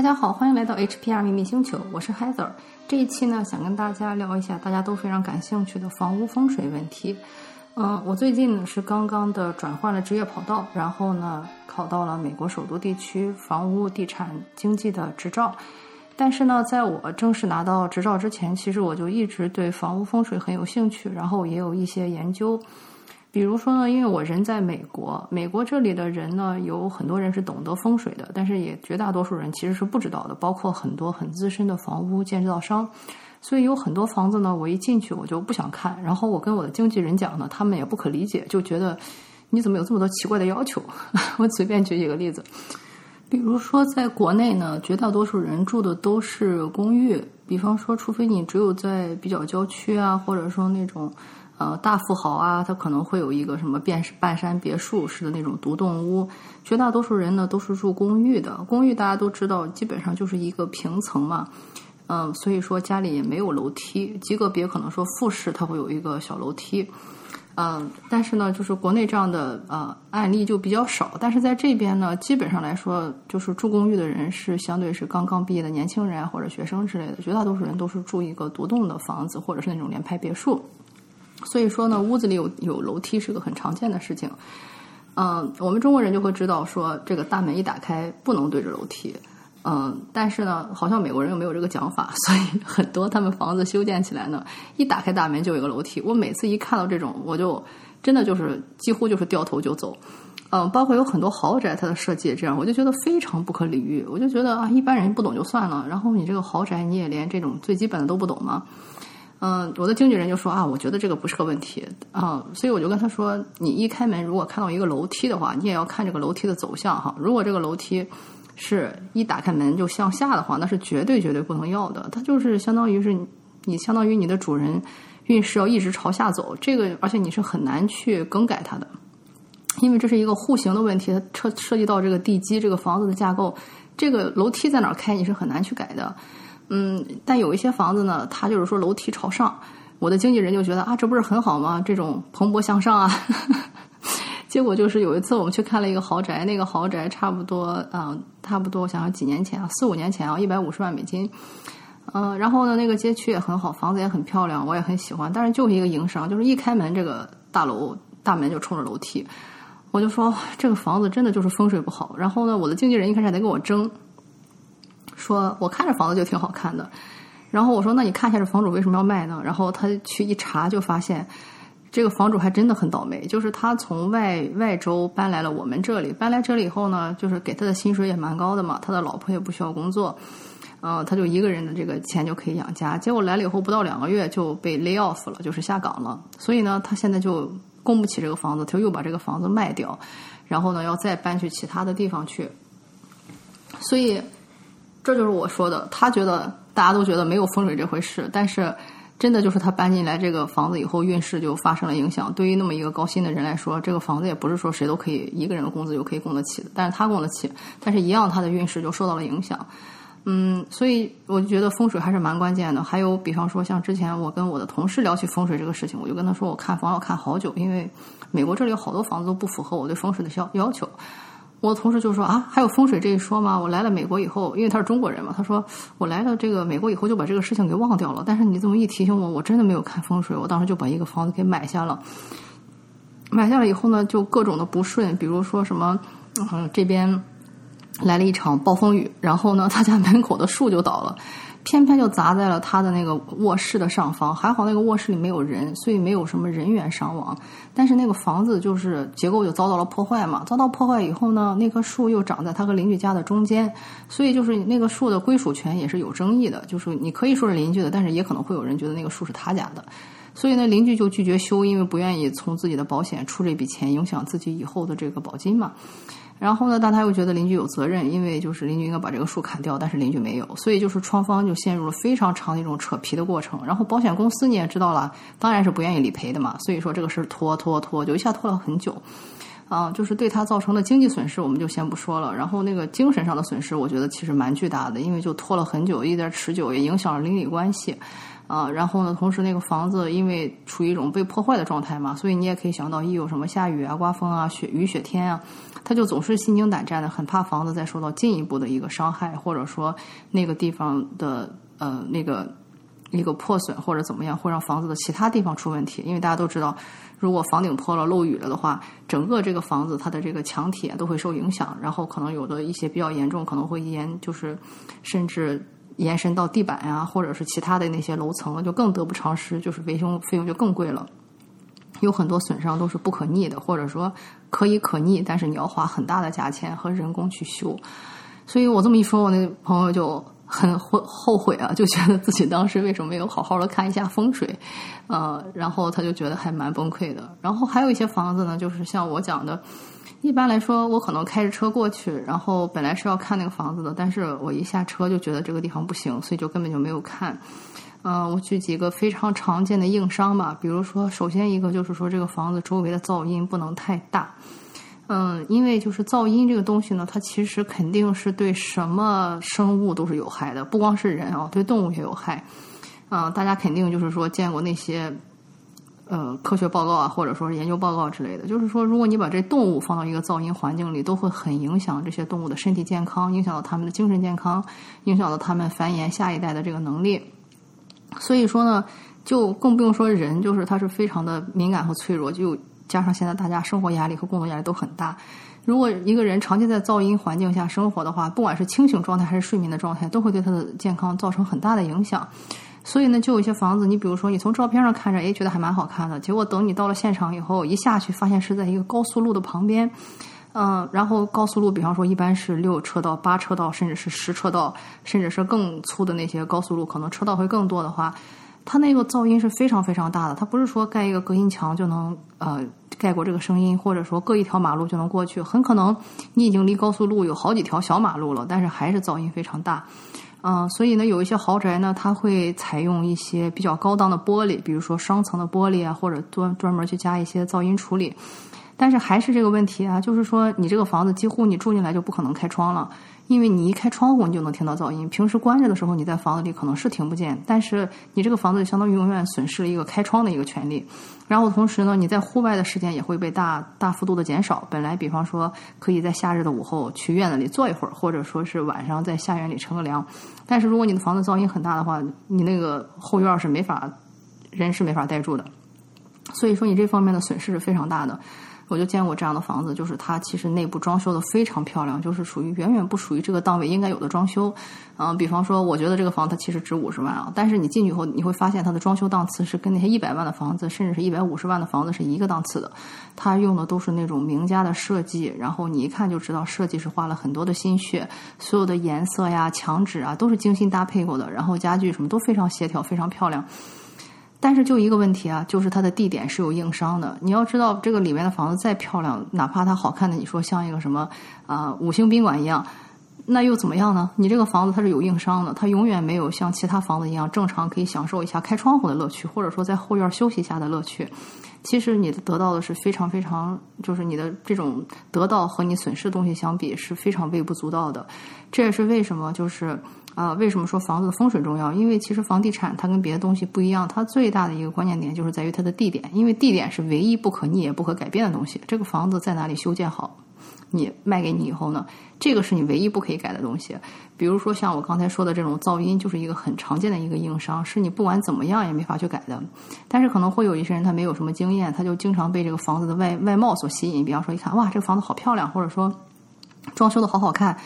大家好，欢迎来到 HPR 秘密星球，我是 Heather。这一期呢，想跟大家聊一下大家都非常感兴趣的房屋风水问题。嗯，我最近呢是刚刚的转换了职业跑道，然后呢考到了美国首都地区房屋地产经济的执照。但是呢，在我正式拿到执照之前，其实我就一直对房屋风水很有兴趣，然后也有一些研究。比如说呢，因为我人在美国，美国这里的人呢，有很多人是懂得风水的，但是也绝大多数人其实是不知道的，包括很多很资深的房屋建造商。所以有很多房子呢，我一进去我就不想看，然后我跟我的经纪人讲呢，他们也不可理解，就觉得你怎么有这么多奇怪的要求？我随便举几个例子。比如说，在国内呢，绝大多数人住的都是公寓。比方说，除非你只有在比较郊区啊，或者说那种呃大富豪啊，他可能会有一个什么半半山别墅式的那种独栋屋。绝大多数人呢都是住公寓的。公寓大家都知道，基本上就是一个平层嘛，嗯，所以说家里也没有楼梯。极个别可能说复式，它会有一个小楼梯。嗯，但是呢，就是国内这样的呃案例就比较少。但是在这边呢，基本上来说，就是住公寓的人是相对是刚刚毕业的年轻人或者学生之类的，绝大多数人都是住一个独栋的房子或者是那种联排别墅。所以说呢，屋子里有有楼梯是个很常见的事情。嗯，我们中国人就会知道说，这个大门一打开不能对着楼梯。嗯，但是呢，好像美国人又没有这个讲法，所以很多他们房子修建起来呢，一打开大门就有一个楼梯。我每次一看到这种，我就真的就是几乎就是掉头就走。嗯，包括有很多豪宅，它的设计也这样，我就觉得非常不可理喻。我就觉得啊，一般人不懂就算了，然后你这个豪宅你也连这种最基本的都不懂吗？嗯，我的经纪人就说啊，我觉得这个不是个问题啊，所以我就跟他说，你一开门如果看到一个楼梯的话，你也要看这个楼梯的走向哈。如果这个楼梯。是一打开门就向下的话，那是绝对绝对不能要的。它就是相当于是你相当于你的主人运势要一直朝下走，这个而且你是很难去更改它的，因为这是一个户型的问题，它涉涉及到这个地基、这个房子的架构，这个楼梯在哪开你是很难去改的。嗯，但有一些房子呢，它就是说楼梯朝上，我的经纪人就觉得啊，这不是很好吗？这种蓬勃向上啊。结果就是有一次我们去看了一个豪宅，那个豪宅差不多，嗯，差不多，我想想几年前啊，四五年前啊，一百五十万美金，嗯，然后呢，那个街区也很好，房子也很漂亮，我也很喜欢，但是就是一个营商，就是一开门这个大楼大门就冲着楼梯，我就说这个房子真的就是风水不好。然后呢，我的经纪人一开始还在跟我争，说我看着房子就挺好看的，然后我说那你看一下这房主为什么要卖呢？然后他去一查就发现。这个房主还真的很倒霉，就是他从外外州搬来了我们这里，搬来这里以后呢，就是给他的薪水也蛮高的嘛，他的老婆也不需要工作，嗯，他就一个人的这个钱就可以养家。结果来了以后不到两个月就被 lay off 了，就是下岗了。所以呢，他现在就供不起这个房子，他又把这个房子卖掉，然后呢要再搬去其他的地方去。所以这就是我说的，他觉得大家都觉得没有风水这回事，但是。真的就是他搬进来这个房子以后，运势就发生了影响。对于那么一个高薪的人来说，这个房子也不是说谁都可以一个人的工资就可以供得起的。但是他供得起，但是一样他的运势就受到了影响。嗯，所以我就觉得风水还是蛮关键的。还有，比方说像之前我跟我的同事聊起风水这个事情，我就跟他说，我看房要看好久，因为美国这里有好多房子都不符合我对风水的要要求。我同事就说啊，还有风水这一说吗？我来了美国以后，因为他是中国人嘛，他说我来了这个美国以后就把这个事情给忘掉了。但是你这么一提醒我，我真的没有看风水，我当时就把一个房子给买下了。买下了以后呢，就各种的不顺，比如说什么，嗯，这边来了一场暴风雨，然后呢，他家门口的树就倒了。偏偏就砸在了他的那个卧室的上方，还好那个卧室里没有人，所以没有什么人员伤亡。但是那个房子就是结构就遭到了破坏嘛，遭到破坏以后呢，那棵树又长在他和邻居家的中间，所以就是那个树的归属权也是有争议的。就是你可以说是邻居的，但是也可能会有人觉得那个树是他家的，所以呢，邻居就拒绝修，因为不愿意从自己的保险出这笔钱，影响自己以后的这个保金嘛。然后呢，但他又觉得邻居有责任，因为就是邻居应该把这个树砍掉，但是邻居没有，所以就是双方就陷入了非常长的一种扯皮的过程。然后保险公司你也知道了，当然是不愿意理赔的嘛，所以说这个事儿拖拖拖，就一下拖了很久。啊，就是对他造成的经济损失，我们就先不说了。然后那个精神上的损失，我觉得其实蛮巨大的，因为就拖了很久，一点持久，也影响了邻里关系。啊，然后呢，同时那个房子因为处于一种被破坏的状态嘛，所以你也可以想到，一有什么下雨啊、刮风啊、雪雨雪天啊，他就总是心惊胆战的，很怕房子再受到进一步的一个伤害，或者说那个地方的呃那个一个破损或者怎么样，会让房子的其他地方出问题。因为大家都知道，如果房顶破了、漏雨了的话，整个这个房子它的这个墙体都会受影响，然后可能有的一些比较严重，可能会延就是甚至。延伸到地板呀，或者是其他的那些楼层，就更得不偿失，就是维修费用就更贵了。有很多损伤都是不可逆的，或者说可以可逆，但是你要花很大的价钱和人工去修。所以我这么一说，我那朋友就很后后悔啊，就觉得自己当时为什么没有好好的看一下风水，呃，然后他就觉得还蛮崩溃的。然后还有一些房子呢，就是像我讲的。一般来说，我可能开着车过去，然后本来是要看那个房子的，但是我一下车就觉得这个地方不行，所以就根本就没有看。嗯，我举几个非常常见的硬伤吧，比如说，首先一个就是说这个房子周围的噪音不能太大。嗯，因为就是噪音这个东西呢，它其实肯定是对什么生物都是有害的，不光是人啊，对动物也有害。嗯，大家肯定就是说见过那些。呃，科学报告啊，或者说是研究报告之类的，就是说，如果你把这动物放到一个噪音环境里，都会很影响这些动物的身体健康，影响到它们的精神健康，影响到它们繁衍下一代的这个能力。所以说呢，就更不用说人，就是它是非常的敏感和脆弱。就加上现在大家生活压力和工作压力都很大，如果一个人长期在噪音环境下生活的话，不管是清醒状态还是睡眠的状态，都会对他的健康造成很大的影响。所以呢，就有一些房子，你比如说，你从照片上看着，哎，觉得还蛮好看的。结果等你到了现场以后，一下去发现是在一个高速路的旁边，嗯，然后高速路，比方说一般是六车道、八车道，甚至是十车道，甚至是更粗的那些高速路，可能车道会更多的话，它那个噪音是非常非常大的。它不是说盖一个隔音墙就能呃盖过这个声音，或者说隔一条马路就能过去，很可能你已经离高速路有好几条小马路了，但是还是噪音非常大。嗯，所以呢，有一些豪宅呢，它会采用一些比较高档的玻璃，比如说双层的玻璃啊，或者专专门去加一些噪音处理。但是还是这个问题啊，就是说你这个房子几乎你住进来就不可能开窗了。因为你一开窗户，你就能听到噪音。平时关着的时候，你在房子里可能是听不见，但是你这个房子相当于永远损失了一个开窗的一个权利。然后同时呢，你在户外的时间也会被大大幅度的减少。本来比方说可以在夏日的午后去院子里坐一会儿，或者说是晚上在下院里乘个凉。但是如果你的房子噪音很大的话，你那个后院是没法人是没法待住的。所以说你这方面的损失是非常大的。我就见过这样的房子，就是它其实内部装修的非常漂亮，就是属于远远不属于这个档位应该有的装修。嗯，比方说，我觉得这个房子它其实值五十万啊，但是你进去以后，你会发现它的装修档次是跟那些一百万的房子，甚至是一百五十万的房子是一个档次的。它用的都是那种名家的设计，然后你一看就知道设计是花了很多的心血，所有的颜色呀、墙纸啊都是精心搭配过的，然后家具什么都非常协调、非常漂亮。但是就一个问题啊，就是它的地点是有硬伤的。你要知道，这个里面的房子再漂亮，哪怕它好看的，你说像一个什么啊五星宾馆一样，那又怎么样呢？你这个房子它是有硬伤的，它永远没有像其他房子一样正常可以享受一下开窗户的乐趣，或者说在后院休息一下的乐趣。其实你得到的是非常非常，就是你的这种得到和你损失的东西相比是非常微不足道的。这也是为什么就是。啊，为什么说房子的风水重要？因为其实房地产它跟别的东西不一样，它最大的一个关键点就是在于它的地点，因为地点是唯一不可逆也不可改变的东西。这个房子在哪里修建好，你卖给你以后呢，这个是你唯一不可以改的东西。比如说像我刚才说的这种噪音，就是一个很常见的一个硬伤，是你不管怎么样也没法去改的。但是可能会有一些人他没有什么经验，他就经常被这个房子的外外貌所吸引，比方说一看哇，这个房子好漂亮，或者说装修的好好看。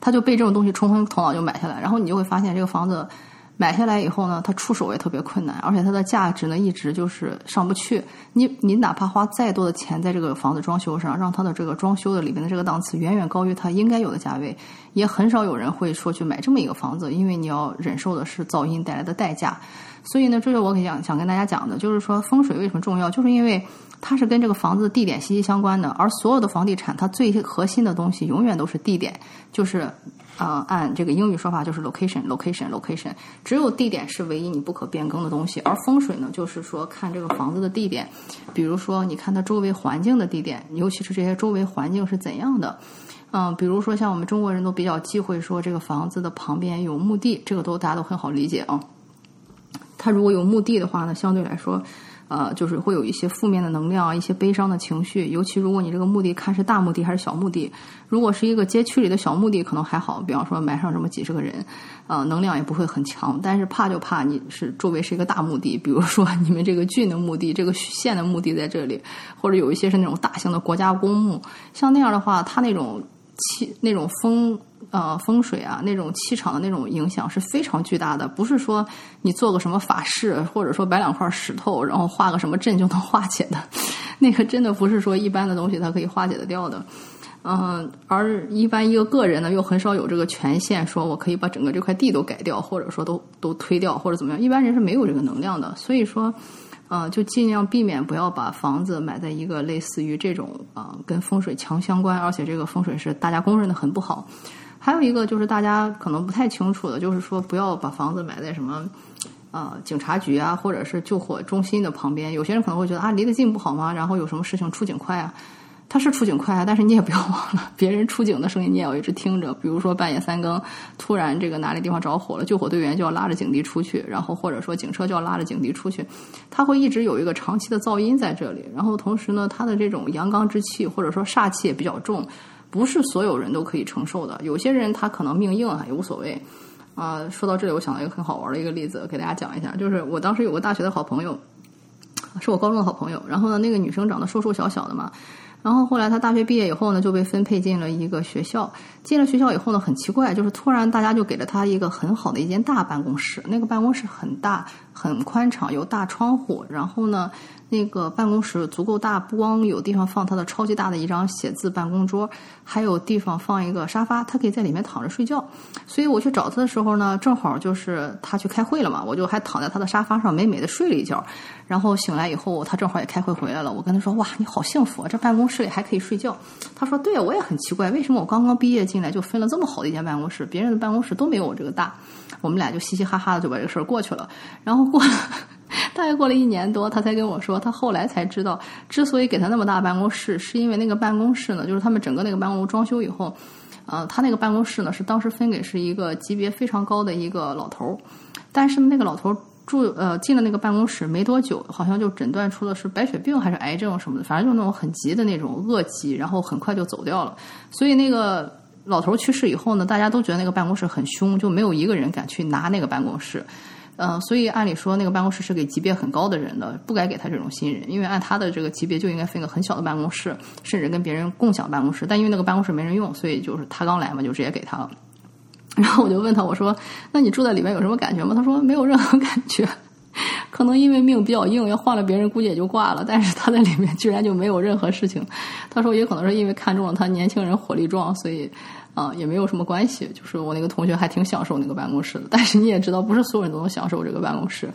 他就被这种东西冲昏头脑就买下来，然后你就会发现这个房子买下来以后呢，它出手也特别困难，而且它的价值呢一直就是上不去。你你哪怕花再多的钱在这个房子装修上，让它的这个装修的里面的这个档次远远高于它应该有的价位，也很少有人会说去买这么一个房子，因为你要忍受的是噪音带来的代价。所以呢，这是我给想想跟大家讲的，就是说风水为什么重要，就是因为。它是跟这个房子的地点息息相关的，而所有的房地产，它最核心的东西永远都是地点，就是啊，按这个英语说法就是 location，location，location，只有地点是唯一你不可变更的东西，而风水呢，就是说看这个房子的地点，比如说你看它周围环境的地点，尤其是这些周围环境是怎样的，嗯，比如说像我们中国人都比较忌讳说这个房子的旁边有墓地，这个都大家都很好理解啊。它如果有墓地的话呢，相对来说。呃，就是会有一些负面的能量，一些悲伤的情绪。尤其如果你这个墓地看是大墓地还是小墓地，如果是一个街区里的小墓地，可能还好，比方说埋上这么几十个人，呃，能量也不会很强。但是怕就怕你是周围是一个大墓地，比如说你们这个郡的墓地，这个县的墓地在这里，或者有一些是那种大型的国家公墓，像那样的话，它那种气、那种风。呃，风水啊，那种气场的那种影响是非常巨大的。不是说你做个什么法事，或者说摆两块石头，然后画个什么阵就能化解的。那个真的不是说一般的东西它可以化解得掉的。嗯，而一般一个个人呢，又很少有这个权限，说我可以把整个这块地都改掉，或者说都都推掉，或者怎么样。一般人是没有这个能量的。所以说，呃，就尽量避免不要把房子买在一个类似于这种啊跟风水强相关，而且这个风水是大家公认的很不好。还有一个就是大家可能不太清楚的，就是说不要把房子买在什么，啊，警察局啊，或者是救火中心的旁边。有些人可能会觉得啊，离得近不好吗？然后有什么事情出警快啊？他是出警快啊，但是你也不要忘了，别人出警的声音你也要一直听着。比如说半夜三更，突然这个哪里地方着火了，救火队员就要拉着警笛出去，然后或者说警车就要拉着警笛出去，他会一直有一个长期的噪音在这里。然后同时呢，他的这种阳刚之气或者说煞气也比较重。不是所有人都可以承受的，有些人他可能命硬啊，也无所谓。啊，说到这里，我想到一个很好玩的一个例子，给大家讲一下。就是我当时有个大学的好朋友，是我高中的好朋友。然后呢，那个女生长得瘦瘦小小的嘛。然后后来他大学毕业以后呢，就被分配进了一个学校。进了学校以后呢，很奇怪，就是突然大家就给了他一个很好的一间大办公室。那个办公室很大，很宽敞，有大窗户。然后呢。那个办公室足够大，不光有地方放他的超级大的一张写字办公桌，还有地方放一个沙发，他可以在里面躺着睡觉。所以我去找他的时候呢，正好就是他去开会了嘛，我就还躺在他的沙发上美美的睡了一觉。然后醒来以后，他正好也开会回来了。我跟他说：“哇，你好幸福啊，这办公室里还可以睡觉。”他说：“对啊，我也很奇怪，为什么我刚刚毕业进来就分了这么好的一间办公室，别人的办公室都没有我这个大。”我们俩就嘻嘻哈哈的就把这个事儿过去了。然后过了。大概过了一年多，他才跟我说，他后来才知道，之所以给他那么大办公室，是因为那个办公室呢，就是他们整个那个办公楼装修以后，呃，他那个办公室呢是当时分给是一个级别非常高的一个老头儿，但是那个老头儿住呃进了那个办公室没多久，好像就诊断出的是白血病还是癌症什么的，反正就那种很急的那种恶疾，然后很快就走掉了。所以那个老头去世以后呢，大家都觉得那个办公室很凶，就没有一个人敢去拿那个办公室。嗯，所以按理说那个办公室是给级别很高的人的，不该给他这种新人，因为按他的这个级别就应该分个很小的办公室，甚至跟别人共享办公室。但因为那个办公室没人用，所以就是他刚来嘛，就直接给他了。然后我就问他，我说：“那你住在里面有什么感觉吗？”他说：“没有任何感觉，可能因为命比较硬，要换了别人估计也就挂了。但是他在里面居然就没有任何事情。”他说：“也可能是因为看中了他年轻人火力壮，所以。”啊，也没有什么关系，就是我那个同学还挺享受那个办公室的。但是你也知道，不是所有人都能享受这个办公室，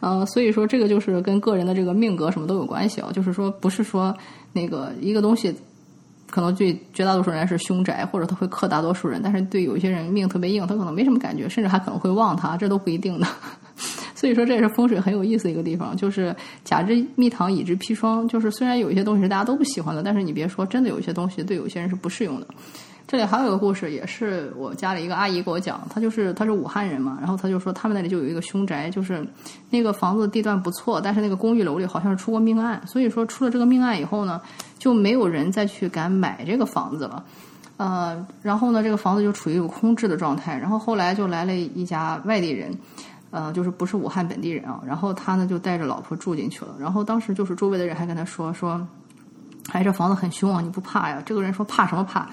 嗯，所以说这个就是跟个人的这个命格什么都有关系啊。就是说，不是说那个一个东西可能对绝大多数人是凶宅，或者他会克大多数人，但是对有些人命特别硬，他可能没什么感觉，甚至还可能会旺他，这都不一定的。所以说，这也是风水很有意思的一个地方，就是甲之蜜糖，乙之砒霜。就是虽然有一些东西是大家都不喜欢的，但是你别说，真的有一些东西对有些人是不适用的。这里还有一个故事，也是我家里一个阿姨给我讲。她就是她是武汉人嘛，然后她就说他们那里就有一个凶宅，就是那个房子地段不错，但是那个公寓楼里好像是出过命案，所以说出了这个命案以后呢，就没有人再去敢买这个房子了。呃，然后呢，这个房子就处于一个空置的状态。然后后来就来了一家外地人，呃，就是不是武汉本地人啊。然后他呢就带着老婆住进去了。然后当时就是周围的人还跟他说说，哎，这房子很凶啊，你不怕呀？这个人说怕什么怕？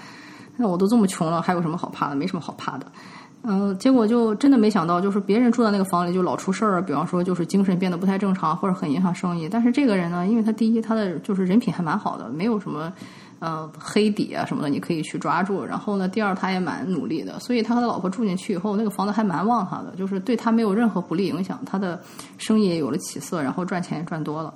那我都这么穷了，还有什么好怕的？没什么好怕的。嗯，结果就真的没想到，就是别人住在那个房里就老出事儿，比方说就是精神变得不太正常，或者很影响生意。但是这个人呢，因为他第一他的就是人品还蛮好的，没有什么呃黑底啊什么的，你可以去抓住。然后呢，第二他也蛮努力的，所以他和他老婆住进去以后，那个房子还蛮旺他的，就是对他没有任何不利影响，他的生意也有了起色，然后赚钱也赚多了。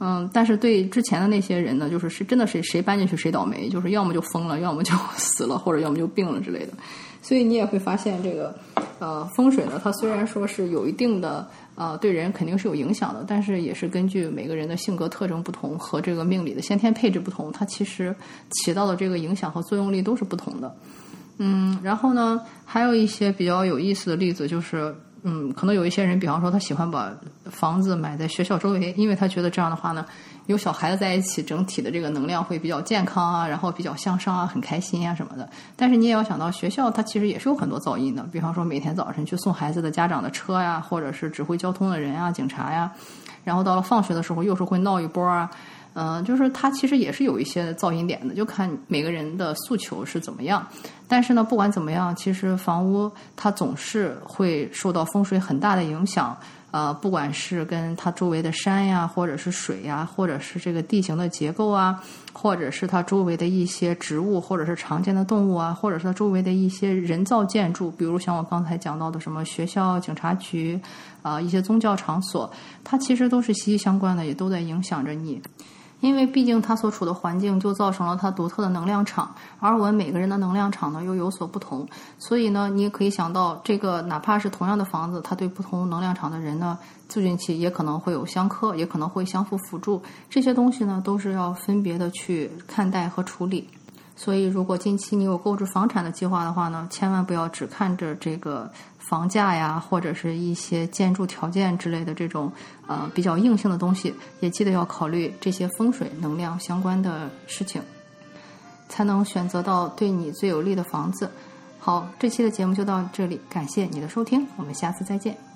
嗯，但是对之前的那些人呢，就是是真的是谁搬进去谁倒霉，就是要么就疯了，要么就 死了，或者要么就病了之类的。所以你也会发现这个呃风水呢，它虽然说是有一定的呃对人肯定是有影响的，但是也是根据每个人的性格特征不同和这个命理的先天配置不同，它其实起到的这个影响和作用力都是不同的。嗯，然后呢，还有一些比较有意思的例子就是。嗯，可能有一些人，比方说他喜欢把房子买在学校周围，因为他觉得这样的话呢，有小孩子在一起，整体的这个能量会比较健康啊，然后比较向上啊，很开心啊什么的。但是你也要想到，学校它其实也是有很多噪音的，比方说每天早晨去送孩子的家长的车呀，或者是指挥交通的人啊、警察呀，然后到了放学的时候又是会闹一波啊。嗯，就是它其实也是有一些噪音点的，就看每个人的诉求是怎么样。但是呢，不管怎么样，其实房屋它总是会受到风水很大的影响。呃，不管是跟它周围的山呀，或者是水呀，或者是这个地形的结构啊，或者是它周围的一些植物，或者是常见的动物啊，或者是它周围的一些人造建筑，比如像我刚才讲到的什么学校、警察局啊，一些宗教场所，它其实都是息息相关的，也都在影响着你。因为毕竟他所处的环境就造成了他独特的能量场，而我们每个人的能量场呢又有所不同，所以呢，你也可以想到，这个哪怕是同样的房子，它对不同能量场的人呢，住进去也可能会有相克，也可能会相互辅助，这些东西呢都是要分别的去看待和处理。所以，如果近期你有购置房产的计划的话呢，千万不要只看着这个。房价呀，或者是一些建筑条件之类的这种呃比较硬性的东西，也记得要考虑这些风水能量相关的事情，才能选择到对你最有利的房子。好，这期的节目就到这里，感谢你的收听，我们下次再见。